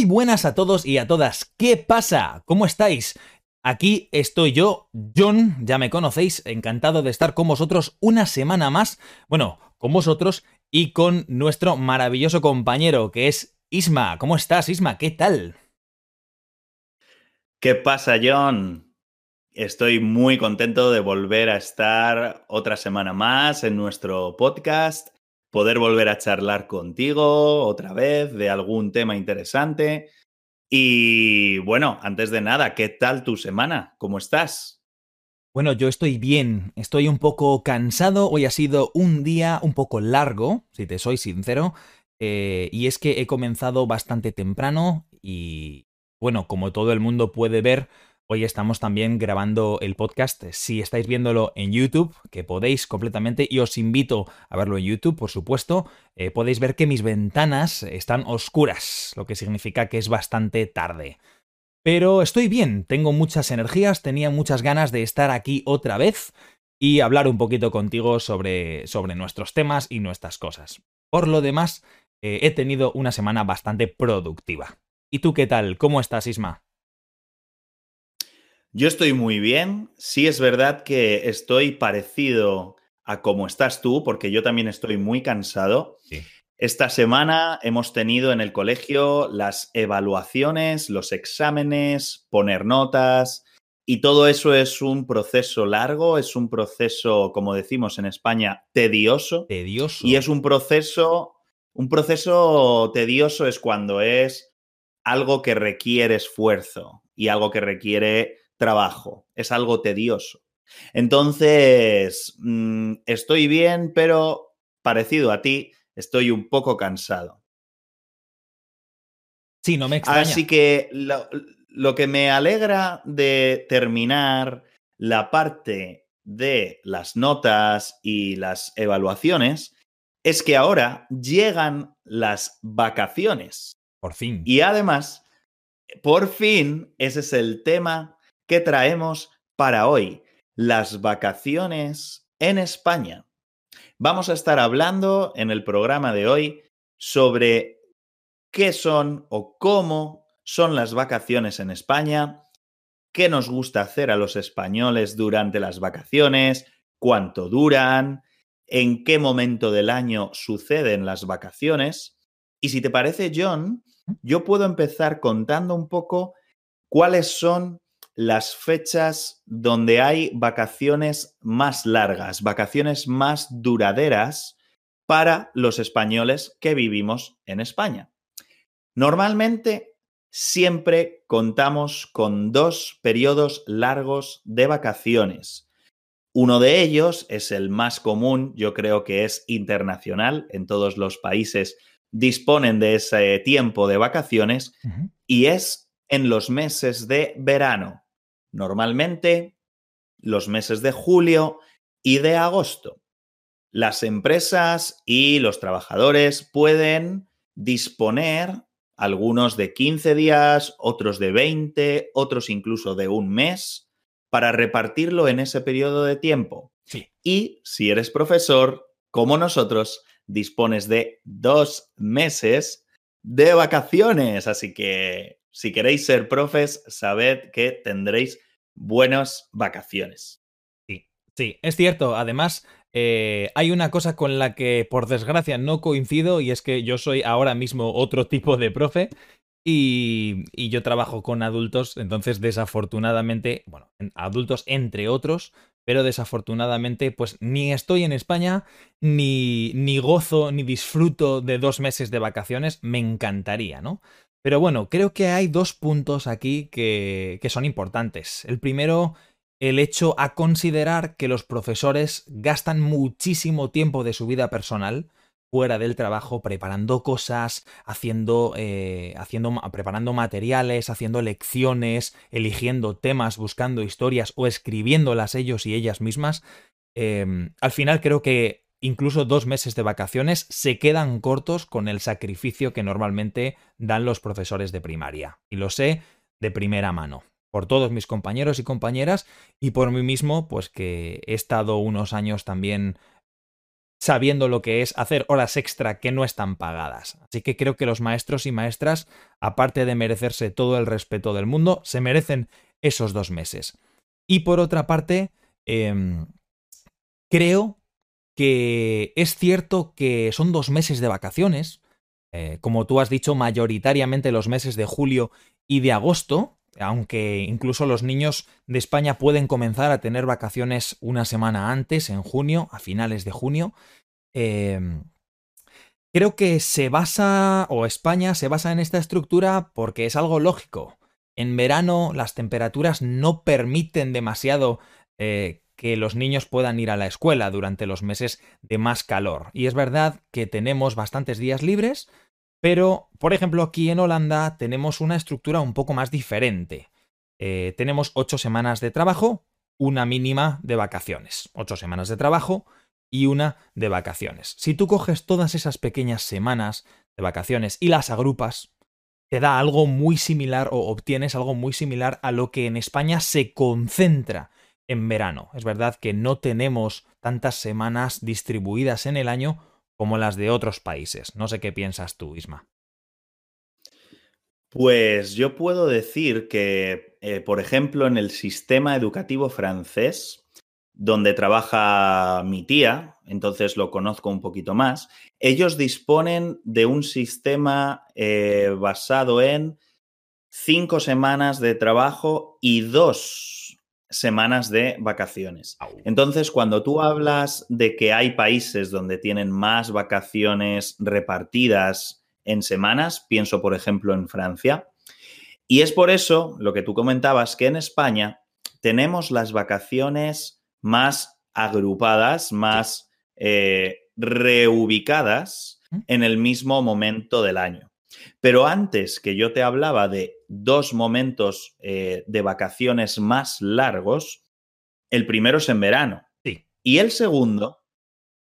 Muy buenas a todos y a todas. ¿Qué pasa? ¿Cómo estáis? Aquí estoy yo, John, ya me conocéis, encantado de estar con vosotros una semana más. Bueno, con vosotros y con nuestro maravilloso compañero que es Isma. ¿Cómo estás, Isma? ¿Qué tal? ¿Qué pasa, John? Estoy muy contento de volver a estar otra semana más en nuestro podcast, poder volver a charlar contigo otra vez de algún tema interesante. Y bueno, antes de nada, ¿qué tal tu semana? ¿Cómo estás? Bueno, yo estoy bien, estoy un poco cansado, hoy ha sido un día un poco largo, si te soy sincero, eh, y es que he comenzado bastante temprano y bueno, como todo el mundo puede ver, Hoy estamos también grabando el podcast. Si estáis viéndolo en YouTube, que podéis completamente, y os invito a verlo en YouTube, por supuesto, eh, podéis ver que mis ventanas están oscuras, lo que significa que es bastante tarde. Pero estoy bien, tengo muchas energías, tenía muchas ganas de estar aquí otra vez y hablar un poquito contigo sobre, sobre nuestros temas y nuestras cosas. Por lo demás, eh, he tenido una semana bastante productiva. ¿Y tú qué tal? ¿Cómo estás, Isma? Yo estoy muy bien. Sí es verdad que estoy parecido a cómo estás tú, porque yo también estoy muy cansado. Esta semana hemos tenido en el colegio las evaluaciones, los exámenes, poner notas, y todo eso es un proceso largo, es un proceso, como decimos en España, tedioso. Tedioso. Y es un proceso, un proceso tedioso es cuando es algo que requiere esfuerzo y algo que requiere trabajo, es algo tedioso. Entonces, mm, estoy bien, pero parecido a ti, estoy un poco cansado. Sí, no me extraña. Así que lo, lo que me alegra de terminar la parte de las notas y las evaluaciones es que ahora llegan las vacaciones. Por fin. Y además, por fin, ese es el tema ¿Qué traemos para hoy? Las vacaciones en España. Vamos a estar hablando en el programa de hoy sobre qué son o cómo son las vacaciones en España, qué nos gusta hacer a los españoles durante las vacaciones, cuánto duran, en qué momento del año suceden las vacaciones. Y si te parece, John, yo puedo empezar contando un poco cuáles son las fechas donde hay vacaciones más largas, vacaciones más duraderas para los españoles que vivimos en España. Normalmente siempre contamos con dos periodos largos de vacaciones. Uno de ellos es el más común, yo creo que es internacional, en todos los países disponen de ese tiempo de vacaciones, y es en los meses de verano, normalmente los meses de julio y de agosto. Las empresas y los trabajadores pueden disponer algunos de 15 días, otros de 20, otros incluso de un mes, para repartirlo en ese periodo de tiempo. Y si eres profesor, como nosotros, dispones de dos meses de vacaciones. Así que si queréis ser profes, sabed que tendréis buenas vacaciones. Sí, sí, es cierto. Además, eh, hay una cosa con la que, por desgracia, no coincido y es que yo soy ahora mismo otro tipo de profe y, y, yo trabajo con adultos, entonces desafortunadamente, bueno, adultos entre otros, pero desafortunadamente pues ni estoy en España, ni, ni gozo, ni disfruto de dos meses de vacaciones, me encantaría, ¿no? Pero bueno, creo que hay dos puntos aquí que, que son importantes. El primero, el hecho a considerar que los profesores gastan muchísimo tiempo de su vida personal fuera del trabajo preparando cosas, haciendo, eh, haciendo, preparando materiales, haciendo lecciones, eligiendo temas, buscando historias o escribiéndolas ellos y ellas mismas. Em, al final creo que incluso dos meses de vacaciones se quedan cortos con el sacrificio que normalmente dan los profesores de primaria. Y lo sé de primera mano. Por todos mis compañeros y compañeras y por mí mismo, pues que he estado unos años también sabiendo lo que es hacer horas extra que no están pagadas. Así que creo que los maestros y maestras, aparte de merecerse todo el respeto del mundo, se merecen esos dos meses. Y por otra parte, em, creo que es cierto que son dos meses de vacaciones, eh, como tú has dicho, mayoritariamente los meses de julio y de agosto, aunque incluso los niños de España pueden comenzar a tener vacaciones una semana antes, en junio, a finales de junio. Em, creo que se basa, o España se basa en esta estructura porque es algo lógico. En verano las temperaturas no permiten demasiado eh, que los niños puedan ir a la escuela durante los meses de más calor. Y es verdad que tenemos bastantes días libres, pero, por ejemplo, aquí en Holanda tenemos una estructura un poco más diferente. Eh, tenemos ocho semanas de trabajo, una mínima de vacaciones. Ocho semanas de trabajo y una de vacaciones. Si tú coges todas esas pequeñas semanas de vacaciones y las agrupas, te da algo muy similar o obtienes algo muy similar a lo que en España se concentra en verano. Es verdad que no tenemos tantas semanas distribuidas en el año como las de otros países. No sé qué piensas tú, Isma. Pues yo puedo decir que, eh, por ejemplo, en el sistema educativo francés, donde trabaja mi tía, entonces lo conozco un poquito más, ellos disponen de un sistema eh, basado en cinco semanas de trabajo y dos semanas de vacaciones. Entonces, cuando tú hablas de que hay países donde tienen más vacaciones repartidas en semanas, pienso por ejemplo en Francia, y es por eso lo que tú comentabas, que en España tenemos las vacaciones más agrupadas, más eh, reubicadas en el mismo momento del año. Pero antes que yo te hablaba de dos momentos eh, de vacaciones más largos, el primero es en verano. Y el segundo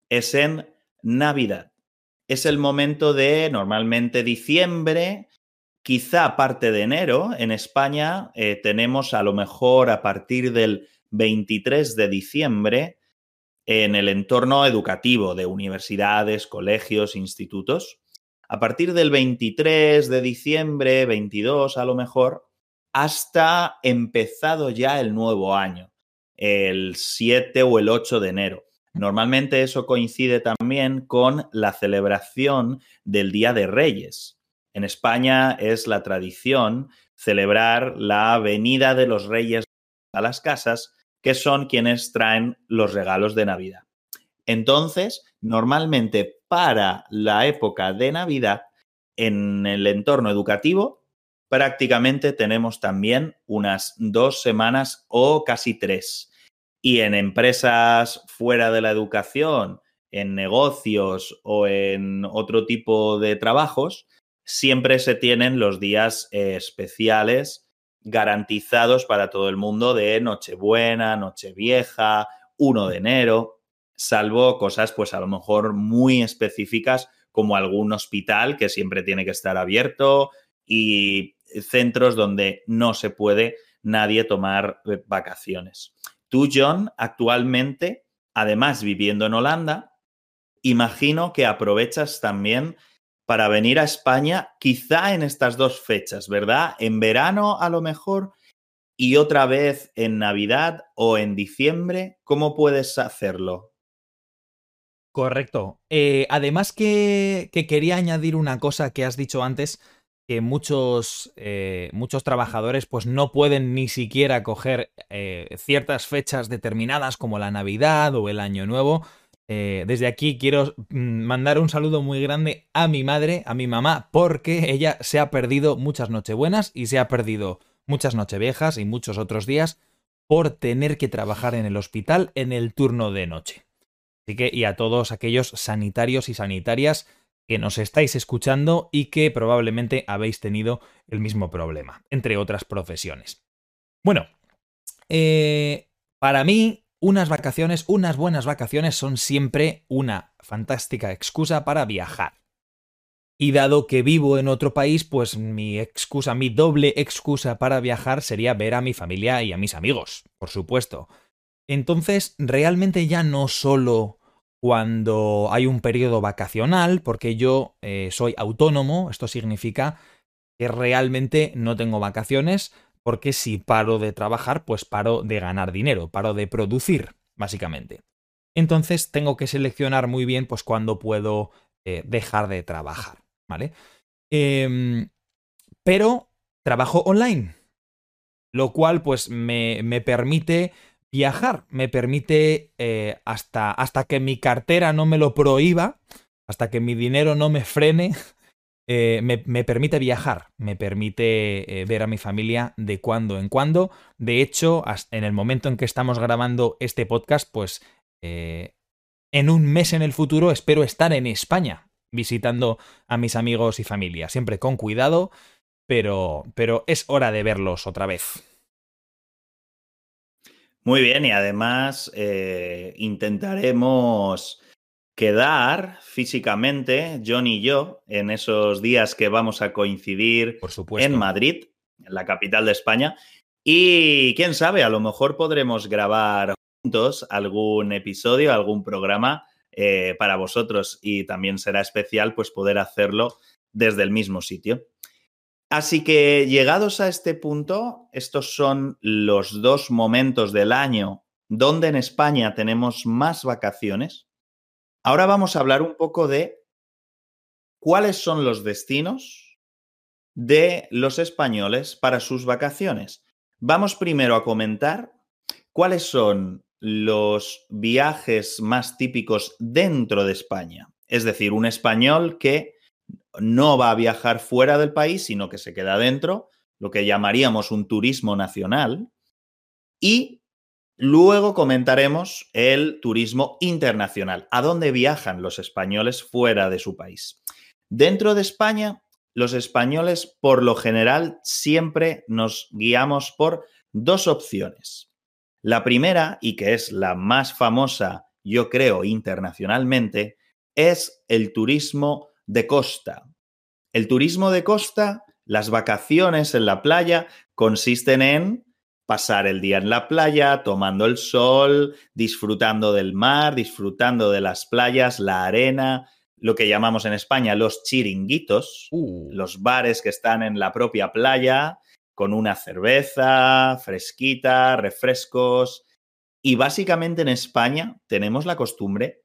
es en Navidad. Es el momento de normalmente diciembre, quizá parte de enero. En España eh, tenemos a lo mejor a partir del 23 de diciembre en el entorno educativo de universidades, colegios, institutos a partir del 23 de diciembre, 22 a lo mejor, hasta empezado ya el nuevo año, el 7 o el 8 de enero. Normalmente eso coincide también con la celebración del Día de Reyes. En España es la tradición celebrar la venida de los reyes a las casas, que son quienes traen los regalos de Navidad. Entonces, normalmente para la época de Navidad, en el entorno educativo, prácticamente tenemos también unas dos semanas o casi tres. Y en empresas fuera de la educación, en negocios o en otro tipo de trabajos, siempre se tienen los días especiales garantizados para todo el mundo de Nochebuena, Nochevieja, 1 de enero salvo cosas pues a lo mejor muy específicas como algún hospital que siempre tiene que estar abierto y centros donde no se puede nadie tomar eh, vacaciones. Tú, John, actualmente, además viviendo en Holanda, imagino que aprovechas también para venir a España, quizá en estas dos fechas, ¿verdad? En verano a lo mejor y otra vez en Navidad o en diciembre. ¿Cómo puedes hacerlo? Correcto. Eh, además que, quería añadir una cosa que has dicho antes, que muchos, eh, muchos trabajadores pues no pueden ni siquiera coger eh, ciertas fechas determinadas como la Navidad o el Año Nuevo. desde aquí quiero mm, mandar un saludo muy grande a mi madre, a mi mamá, porque ella se ha perdido muchas Nochebuenas y se ha perdido muchas Nocheviejas y muchos otros días por tener que trabajar en el hospital en el turno de noche y a todos aquellos sanitarios y sanitarias que nos estáis escuchando y que probablemente habéis tenido el mismo problema, entre otras profesiones. Bueno, eh, para mí, unas vacaciones, unas buenas vacaciones son siempre una fantástica excusa para viajar. Y dado que vivo en otro país, pues mi excusa, mi doble excusa para viajar sería ver a mi familia y a mis amigos, por supuesto. Entonces, realmente ya no solo cuando hay un periodo vacacional, porque yo eh, soy autónomo, esto significa que realmente no tengo vacaciones, porque si paro de trabajar, pues paro de ganar dinero, paro de producir, básicamente. Entonces tengo que seleccionar muy bien, pues, cuándo puedo eh, dejar de trabajar, ¿vale? Em, pero trabajo online, lo cual, pues, me, me permite viajar, me permite eh, hasta, hasta que mi cartera no me lo prohíba, hasta que mi dinero no me frene, eh, me, permite viajar, me permite eh, ver a mi familia de cuando en cuando. De hecho, en el momento en que estamos grabando este podcast, pues en un mes en el futuro espero estar en España visitando a mis amigos y familia, siempre con cuidado, pero, pero es hora de verlos otra vez. Muy bien, y además eh, intentaremos quedar físicamente, John y yo, en esos días que vamos a coincidir en Madrid, en la capital de España. Y quién sabe, a lo mejor podremos grabar juntos algún episodio, algún programa eh, para vosotros y también será especial pues poder hacerlo desde el mismo sitio. Así que llegados a este punto, estos son los dos momentos del año donde en España tenemos más vacaciones. Ahora vamos a hablar un poco de cuáles son los destinos de los españoles para sus vacaciones. Vamos primero a comentar cuáles son los viajes más típicos dentro de España. Es decir, un español que no va a viajar fuera del país, sino que se queda dentro, lo que llamaríamos un turismo nacional. Y luego comentaremos el turismo internacional, a dónde viajan los españoles fuera de su país. Dentro de España, los españoles por lo general siempre nos guiamos por dos opciones. La primera, y que es la más famosa, yo creo, internacionalmente, es el turismo de costa. El turismo de costa, las vacaciones en la playa, consisten en pasar el día en la playa, tomando el sol, disfrutando del mar, disfrutando de las playas, la arena, lo que llamamos en España los chiringuitos, uh. los bares que están en la propia playa, con una cerveza fresquita, refrescos. Y básicamente en España tenemos la costumbre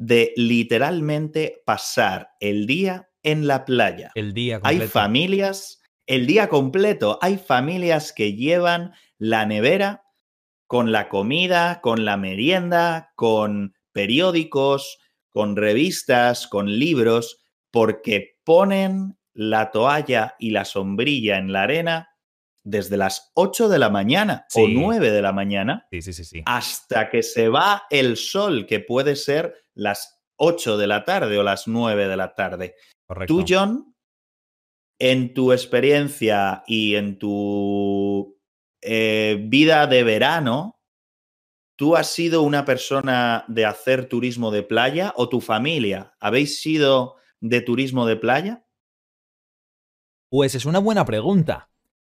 de literalmente pasar el día en la playa. El día completo. Hay familias, el día completo, hay familias que llevan la nevera con la comida, con la merienda, con periódicos, con revistas, con libros, porque ponen la toalla y la sombrilla en la arena desde las 8 de la mañana o 9 de la mañana hasta que se va el sol, que puede ser las 8 de la tarde o las 9 de la tarde. Tú, John, en tu experiencia y en tu eh, vida de verano, ¿tú has sido una persona de hacer turismo de playa o tu familia? ¿Habéis sido de turismo de playa? Pues es una buena pregunta.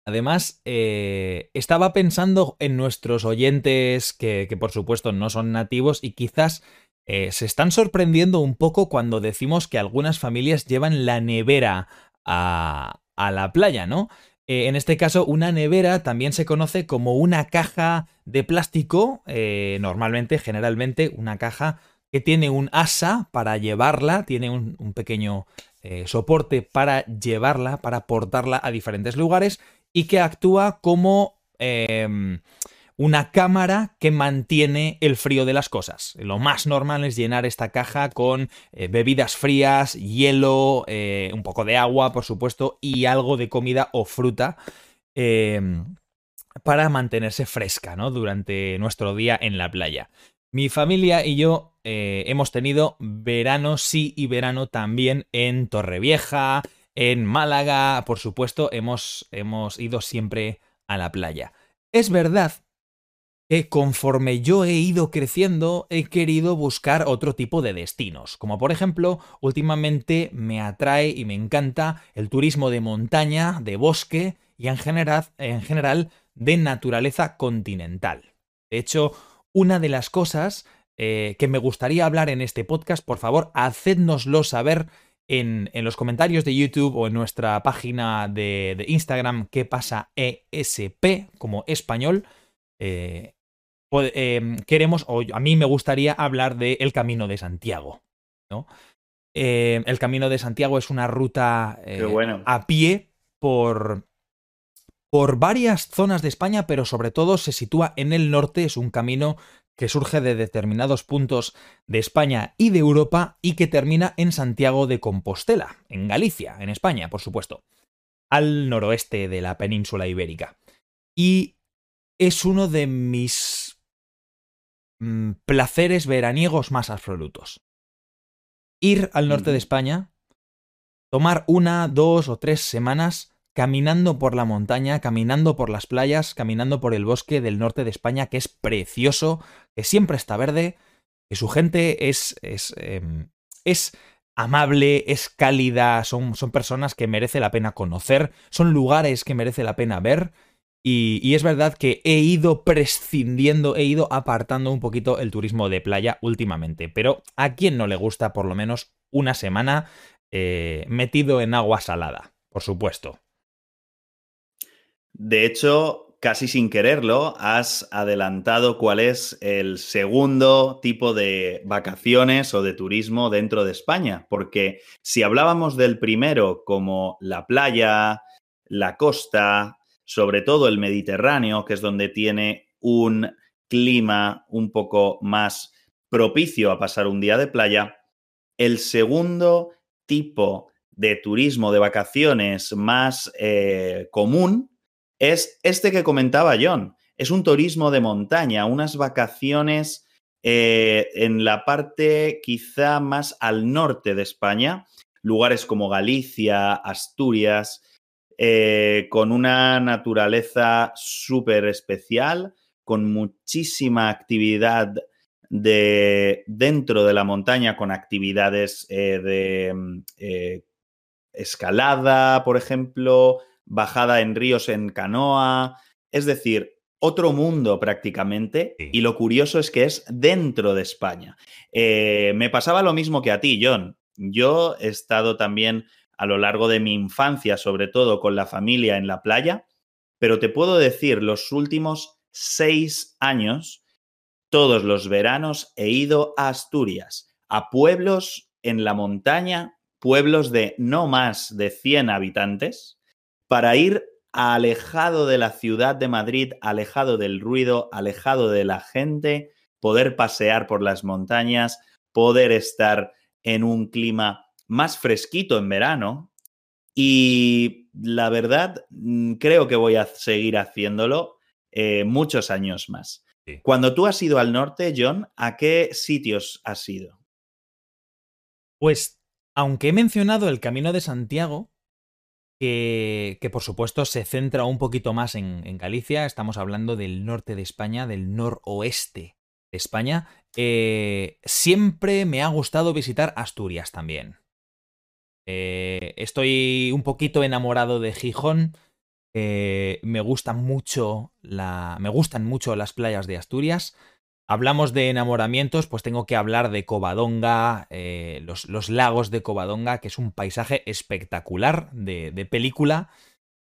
Además, eh, estaba pensando en nuestros oyentes que, por supuesto no son nativos y quizás eh, se están sorprendiendo un poco cuando decimos que algunas familias llevan la nevera a, la playa, ¿no? Eh, en este caso, una nevera también se conoce como una caja de plástico, normalmente, generalmente, una caja que tiene un asa para llevarla, tiene un pequeño soporte para llevarla, para portarla a diferentes lugares y que actúa como em, una cámara que mantiene el frío de las cosas. Lo más normal es llenar esta caja con eh, bebidas frías, hielo, eh, un poco de agua, por supuesto, y algo de comida o fruta. Em, para mantenerse fresca, ¿no? Durante nuestro día en la playa. Mi familia y yo eh, hemos tenido verano sí y verano también en Torrevieja, en Málaga, por supuesto, hemos, hemos ido siempre a la playa. Es verdad que conforme yo he ido creciendo, he querido buscar otro tipo de destinos, como por ejemplo, últimamente me atrae y me encanta el turismo de montaña, de bosque y en general, en general de naturaleza continental. De hecho, una de las cosas eh, que me gustaría hablar en este podcast, por favor, hacednoslo saber en, los comentarios de YouTube o en nuestra página de, Instagram, que pasa ESP como español. Eh, em, queremos, o a mí me gustaría hablar de El Camino de Santiago. ¿no? Eh, el Camino de Santiago es una ruta a pie por, por varias zonas de España, pero sobre todo se sitúa en el norte, es un camino que surge de determinados puntos de España y de Europa y que termina en Santiago de Compostela, en Galicia, en España, por supuesto, al noroeste de la península ibérica. Y es uno de mis mm, placeres veraniegos más absolutos. Ir al norte de España, tomar una, dos o tres semanas caminando por la montaña, caminando por las playas, caminando por el bosque del norte de España, que es precioso, que siempre está verde, que su gente es, es, em, es amable, es cálida, son, son, personas que merece la pena conocer, son lugares que merece la pena ver. Y, y, es verdad que he ido prescindiendo, he ido apartando un poquito el turismo de playa últimamente. Pero a quién no le gusta por lo menos una semana eh, metido en agua salada, por supuesto. De hecho, casi sin quererlo, has adelantado cuál es el segundo tipo de vacaciones o de turismo dentro de España, porque si hablábamos del primero como la playa, la costa, sobre todo el Mediterráneo, que es donde tiene un clima un poco más propicio a pasar un día de playa, el segundo tipo de turismo de vacaciones más eh, común es este que comentaba John. Es un turismo de montaña, unas vacaciones eh, en la parte quizá más al norte de España, lugares como Galicia, Asturias, eh, con una naturaleza súper especial, con muchísima actividad de, dentro de la montaña, con actividades eh, de escalada, por ejemplo, bajada en ríos en canoa, es decir, otro mundo prácticamente, y lo curioso es que es dentro de España. Eh, me pasaba lo mismo que a ti, John. Yo he estado también a lo largo de mi infancia, sobre todo con la familia en la playa, pero te puedo decir, los últimos seis años, todos los veranos he ido a Asturias, a pueblos en la montaña, pueblos de no más de 100 habitantes, para ir alejado de la ciudad de Madrid, alejado del ruido, alejado de la gente, poder pasear por las montañas, poder estar en un clima más fresquito en verano. Y la verdad, mm, creo que voy a seguir haciéndolo eh, muchos años más. Cuando tú has ido al norte, John, ¿a qué sitios has ido? Pues, aunque he mencionado el Camino de Santiago, que, por supuesto se centra un poquito más en, Galicia, estamos hablando del norte de España, del noroeste de España. Eh, siempre me ha gustado visitar Asturias también. Eh, estoy un poquito enamorado de Gijón. Eh, me gusta mucho la, me gustan mucho las playas de Asturias. Hablamos de enamoramientos, pues tengo que hablar de Covadonga, eh, los, lagos de Covadonga, que es un paisaje espectacular de, película.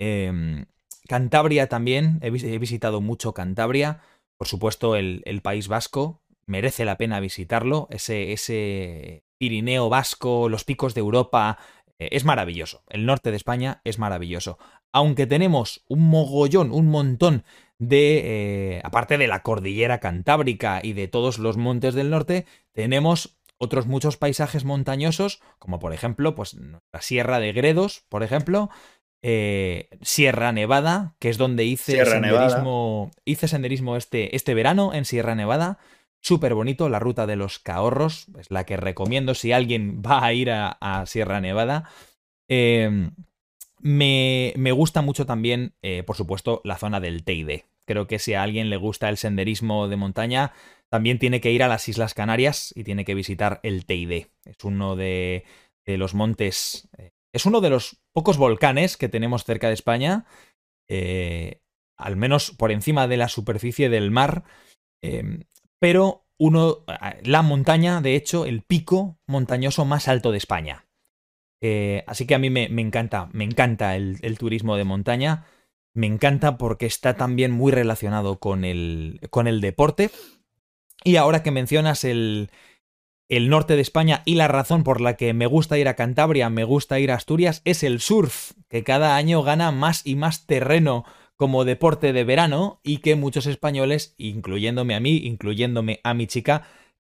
Em, Cantabria también, he, visitado mucho Cantabria. Por supuesto, el, País Vasco, merece la pena visitarlo. Ese, Pirineo vasco, los picos de Europa, eh, es maravilloso. El norte de España es maravilloso. Aunque tenemos un mogollón, un montón de, eh, aparte de la cordillera cantábrica y de todos los montes del norte, tenemos otros muchos paisajes montañosos, como por ejemplo, pues la Sierra de Gredos, por ejemplo, eh, Sierra Nevada, que es donde hice senderismo, hice senderismo este, este verano en Sierra Nevada. Súper bonito, la ruta de los Cahorros, es la que recomiendo si alguien va a ir a, Sierra Nevada. Em, me, gusta mucho también, eh, por supuesto, la zona del Teide. Creo que si a alguien le gusta el senderismo de montaña, también tiene que ir a las Islas Canarias y tiene que visitar el Teide. Es uno de, los montes. Eh, es uno de los pocos volcanes que tenemos cerca de España. Eh, al menos por encima de la superficie del mar. Em, pero uno, la montaña, de hecho, el pico montañoso más alto de España. Eh, así que a mí me, encanta, me encanta el, turismo de montaña. Me encanta porque está también muy relacionado con el, con el deporte. Y ahora que mencionas el, el norte de España y la razón por la que me gusta ir a Cantabria, me gusta ir a Asturias, es el surf, que cada año gana más y más terreno como deporte de verano y que muchos españoles, incluyéndome a mí, incluyéndome a mi chica,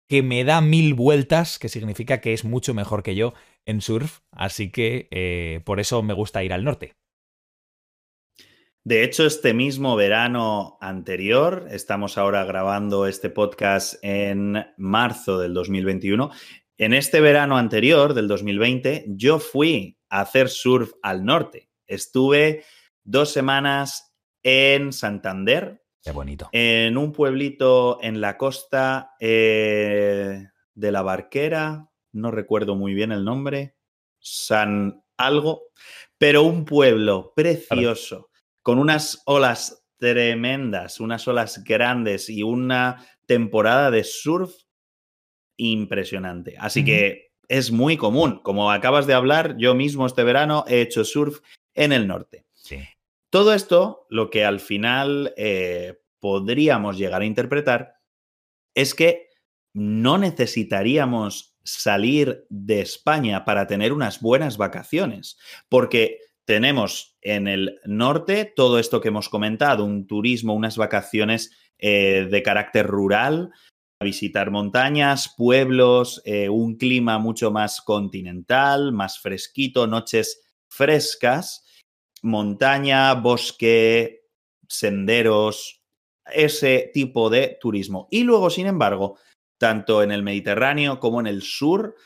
que me da mil vueltas, que significa que es mucho mejor que yo en surf, así que eh, por eso me gusta ir al norte. De hecho, este mismo verano anterior, estamos ahora grabando este podcast en marzo del 2021, en este verano anterior del 2020, yo fui a hacer surf al norte. Estuve dos semanas en Santander. Qué bonito. En un pueblito en la costa eh, de la Barquera, no recuerdo muy bien el nombre, San algo, pero un pueblo precioso con unas olas tremendas, unas olas grandes y una temporada de surf impresionante. Así que es muy común. Como acabas de hablar, yo mismo este verano he hecho surf en el norte. Todo esto, lo que al final eh, podríamos llegar a interpretar es que no necesitaríamos salir de España para tener unas buenas vacaciones, porque tenemos en el norte todo esto que hemos comentado, un turismo, unas vacaciones eh, de carácter rural, visitar montañas, pueblos, eh, un clima mucho más continental, más fresquito, noches frescas, montaña, bosque, senderos, ese tipo de turismo. Y luego, sin embargo, tanto en el Mediterráneo como en el sur,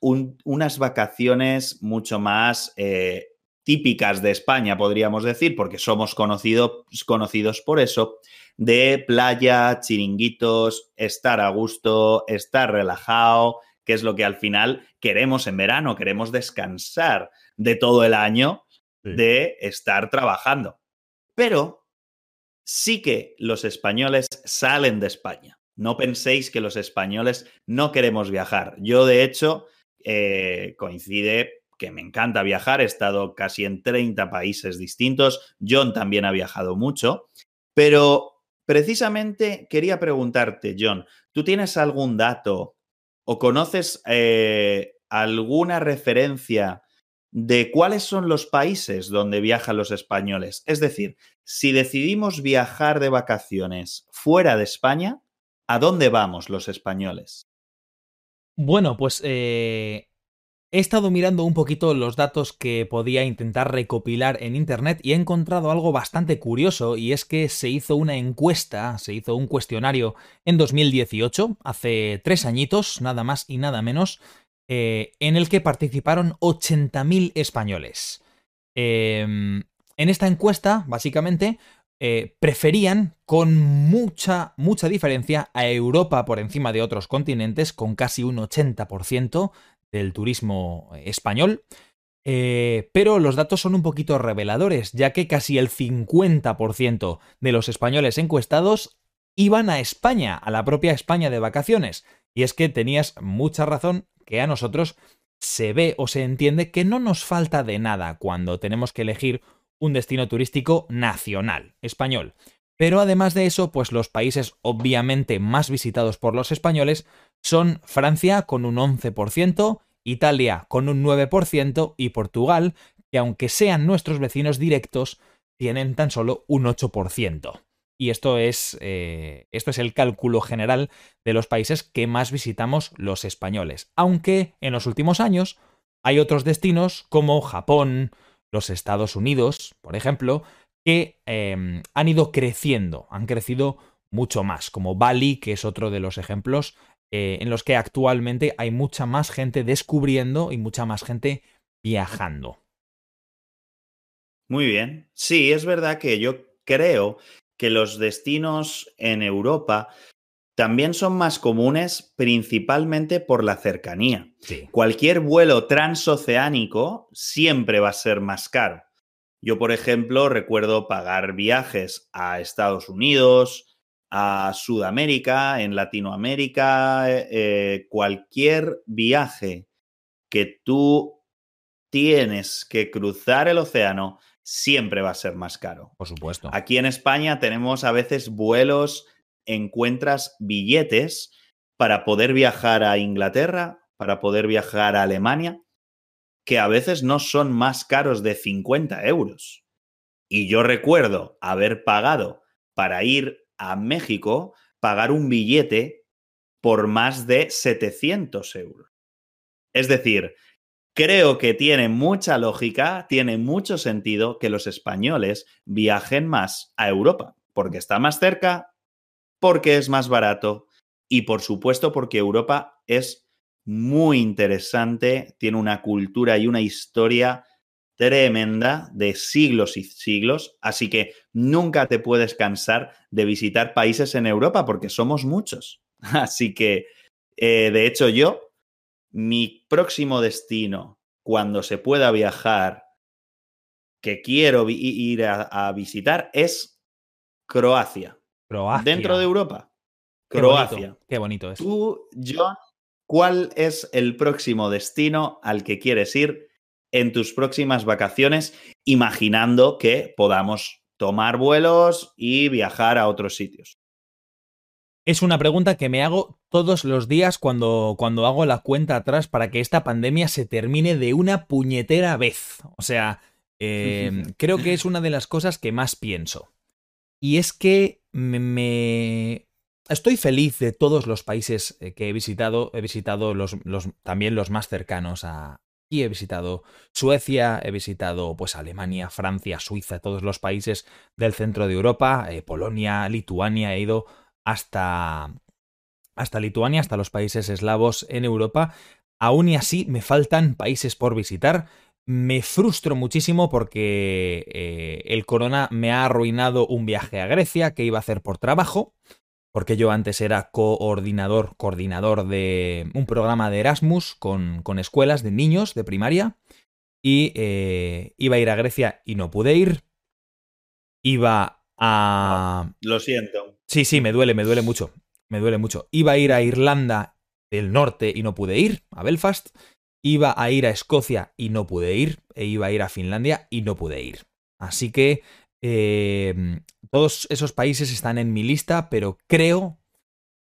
unas vacaciones mucho más eh, típicas de España, podríamos decir, porque somos conocidos por eso, de playa, chiringuitos, estar a gusto, estar relajado, que es lo que al final queremos en verano, queremos descansar de todo el año de estar trabajando. Pero sí que los españoles salen de España. No penséis que los españoles no queremos viajar. Yo, de hecho, eh, coincide que me encanta viajar, he estado casi en 30 países distintos, John también ha viajado mucho, pero precisamente quería preguntarte, John, ¿tú tienes algún dato o conoces eh, alguna referencia de cuáles son los países donde viajan los españoles? Es decir, si decidimos viajar de vacaciones fuera de España, ¿a dónde vamos los españoles? Bueno, pues eh, He estado mirando un poquito los datos que podía intentar recopilar en Internet y he encontrado algo bastante curioso y es que se hizo una encuesta, se hizo un cuestionario en 2018, hace tres añitos, nada más y nada menos, eh, en el que participaron 80.000 españoles. Em, en esta encuesta, básicamente, eh, preferían con mucha, mucha diferencia a Europa por encima de otros continentes, con casi un 80% del turismo español. Eh, pero los datos son un poquito reveladores, ya que casi el 50% de los españoles encuestados iban a España, a la propia España de vacaciones. Y es que tenías mucha razón que a nosotros se ve o se entiende que no nos falta de nada cuando tenemos que elegir un destino turístico nacional, español. Pero además de eso, pues los países obviamente más visitados por los españoles son Francia con un 11%, Italia con un 9% y Portugal, que aunque sean nuestros vecinos directos, tienen tan solo un 8%. Y esto es, eh, esto es el cálculo general de los países que más visitamos los españoles. Aunque en los últimos años hay otros destinos como Japón, los Estados Unidos, por ejemplo, que em, han ido creciendo, han crecido mucho más, como Bali, que es otro de los ejemplos eh, en los que actualmente hay mucha más gente descubriendo y mucha más gente viajando. Muy bien. Sí, es verdad que yo creo que los destinos en Europa también son más comunes principalmente por la cercanía. Cualquier vuelo transoceánico siempre va a ser más caro. Yo, por ejemplo, recuerdo pagar viajes a Estados Unidos, a Sudamérica, en Latinoamérica, eh, cualquier viaje que tú tienes que cruzar el océano siempre va a ser más caro. Por supuesto. Aquí en España tenemos a veces vuelos, encuentras billetes para poder viajar a Inglaterra, para poder viajar a Alemania, que a veces no son más caros de 50 euros. Y yo recuerdo haber pagado para ir a México, pagar un billete por más de 700 euros. Es decir, creo que tiene mucha lógica, tiene mucho sentido que los españoles viajen más a Europa, porque está más cerca, porque es más barato y por supuesto porque Europa es muy interesante, tiene una cultura y una historia tremenda de siglos y siglos, así que nunca te puedes cansar de visitar países en Europa porque somos muchos. Así que, eh, de hecho, yo, mi próximo destino, cuando se pueda viajar, que quiero ir a, visitar, es Croacia. Croacia. Dentro de Europa. Croacia. Qué bonito, es. Tú, John, ¿cuál es el próximo destino al que quieres ir en tus próximas vacaciones, imaginando que podamos tomar vuelos y viajar a otros sitios? Es una pregunta que me hago todos los días cuando, cuando hago la cuenta atrás para que esta pandemia se termine de una puñetera vez. O sea, em, creo que es una de las cosas que más pienso. Y es que me, Estoy feliz de todos los países eh, que he visitado. He visitado los, también los más cercanos a, y he visitado Suecia, he visitado pues Alemania, Francia, Suiza, todos los países del centro de Europa, eh, Polonia, Lituania, he ido hasta hasta Lituania, hasta los países eslavos en Europa. Aún y así me faltan países por visitar. Me frustro muchísimo porque eh, el corona me ha arruinado un viaje a Grecia que iba a hacer por trabajo porque yo antes era coordinador, coordinador de un programa de Erasmus con, con escuelas de niños de primaria y eh, iba a ir a Grecia y no pude ir. Iba a... lo siento. Sí, sí, me duele, me duele mucho. Me duele mucho. Iba a ir a Irlanda del Norte y no pude ir, a Belfast. Iba a ir a Escocia y no pude ir. E iba a ir a Finlandia y no pude ir. Así que eh, todos esos países están en mi lista, pero creo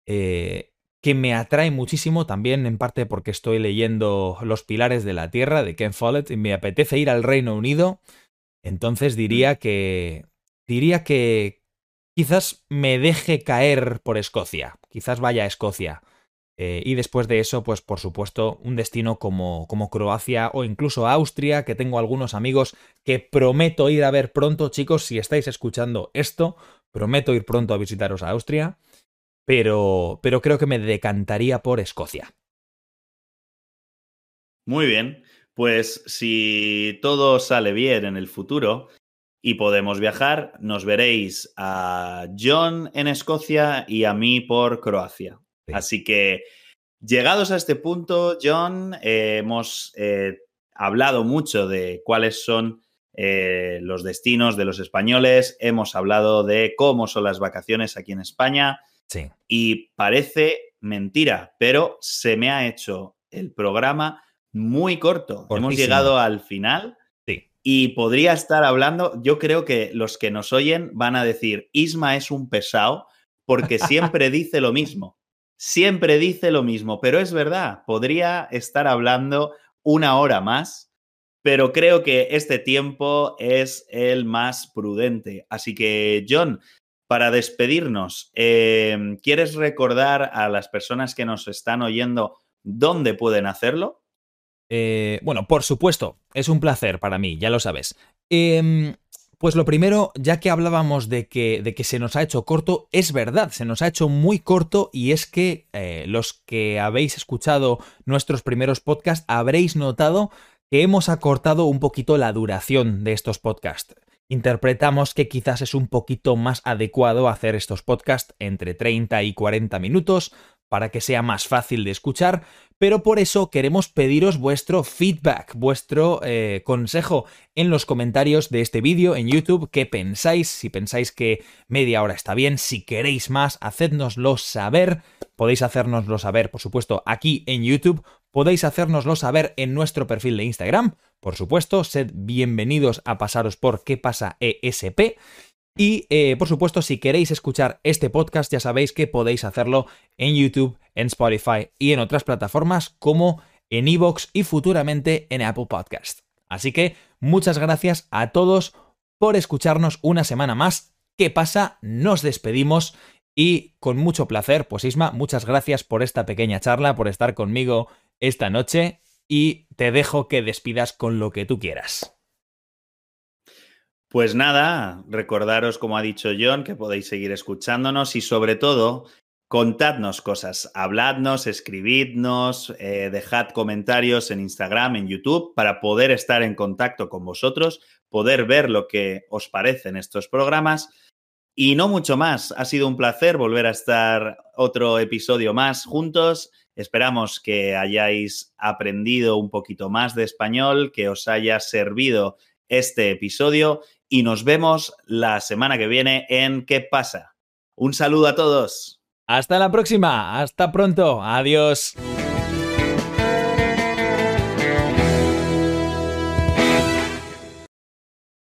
eh, que me atrae muchísimo también, en parte porque estoy leyendo Los Pilares de la Tierra de Ken Follett y me apetece ir al Reino Unido. Entonces diría que. Diría que quizás me deje caer por Escocia. Quizás vaya a Escocia. Eh, y después de eso, pues por supuesto, un destino como, como Croacia o incluso Austria, que tengo algunos amigos que prometo ir a ver pronto, chicos, si estáis escuchando esto, prometo ir pronto a visitaros a Austria, pero, pero creo que me decantaría por Escocia. Muy bien, pues si todo sale bien en el futuro y podemos viajar, nos veréis a John en Escocia y a mí por Croacia. Así que, llegados a este punto, John, eh, hemos eh, hablado mucho de cuáles son eh, los destinos de los españoles, hemos hablado de cómo son las vacaciones aquí en España. Sí. Y parece mentira, pero se me ha hecho el programa muy corto. Hemos llegado al final. Sí. Y podría estar hablando, yo creo que los que nos oyen van a decir, Isma es un pesado porque siempre dice lo mismo siempre dice lo mismo, pero es verdad, podría estar hablando una hora más, pero creo que este tiempo es el más prudente. Así que, John, para despedirnos, em, ¿quieres recordar a las personas que nos están oyendo dónde pueden hacerlo? Eh, bueno, por supuesto, es un placer para mí, ya lo sabes. Eh, pues lo primero, ya que hablábamos de que, de que se nos ha hecho corto, es verdad, se nos ha hecho muy corto y es que eh, los que habéis escuchado nuestros primeros podcasts habréis notado que hemos acortado un poquito la duración de estos podcasts. Interpretamos que quizás es un poquito más adecuado hacer estos podcasts entre 30 y 40 minutos para que sea más fácil de escuchar, pero por eso queremos pediros vuestro feedback, vuestro eh, consejo en los comentarios de este vídeo en YouTube, qué pensáis, si pensáis que media hora está bien, si queréis más, hacednoslo saber, podéis hacérnoslo saber, por supuesto, aquí en YouTube, podéis hacérnoslo saber en nuestro perfil de Instagram, por supuesto, sed bienvenidos a pasaros por qué pasa ESP. Y eh, por supuesto, si queréis escuchar este podcast, ya sabéis que podéis hacerlo en YouTube, en Spotify y en otras plataformas como en Evox y futuramente en Apple Podcast. Así que muchas gracias a todos por escucharnos una semana más. ¿Qué pasa? Nos despedimos y con mucho placer, pues Isma, muchas gracias por esta pequeña charla, por estar conmigo esta noche y te dejo que despidas con lo que tú quieras. Pues nada, recordaros, como ha dicho John, que podéis seguir escuchándonos y sobre todo, contadnos cosas, habladnos, escribidnos, eh, dejad comentarios en Instagram, en YouTube, para poder estar en contacto con vosotros, poder ver lo que os parecen estos programas. Y no mucho más, ha sido un placer volver a estar otro episodio más juntos. Esperamos que hayáis aprendido un poquito más de español, que os haya servido este episodio y nos vemos la semana que viene en ¿Qué pasa? Un saludo a todos. Hasta la próxima, hasta pronto, adiós.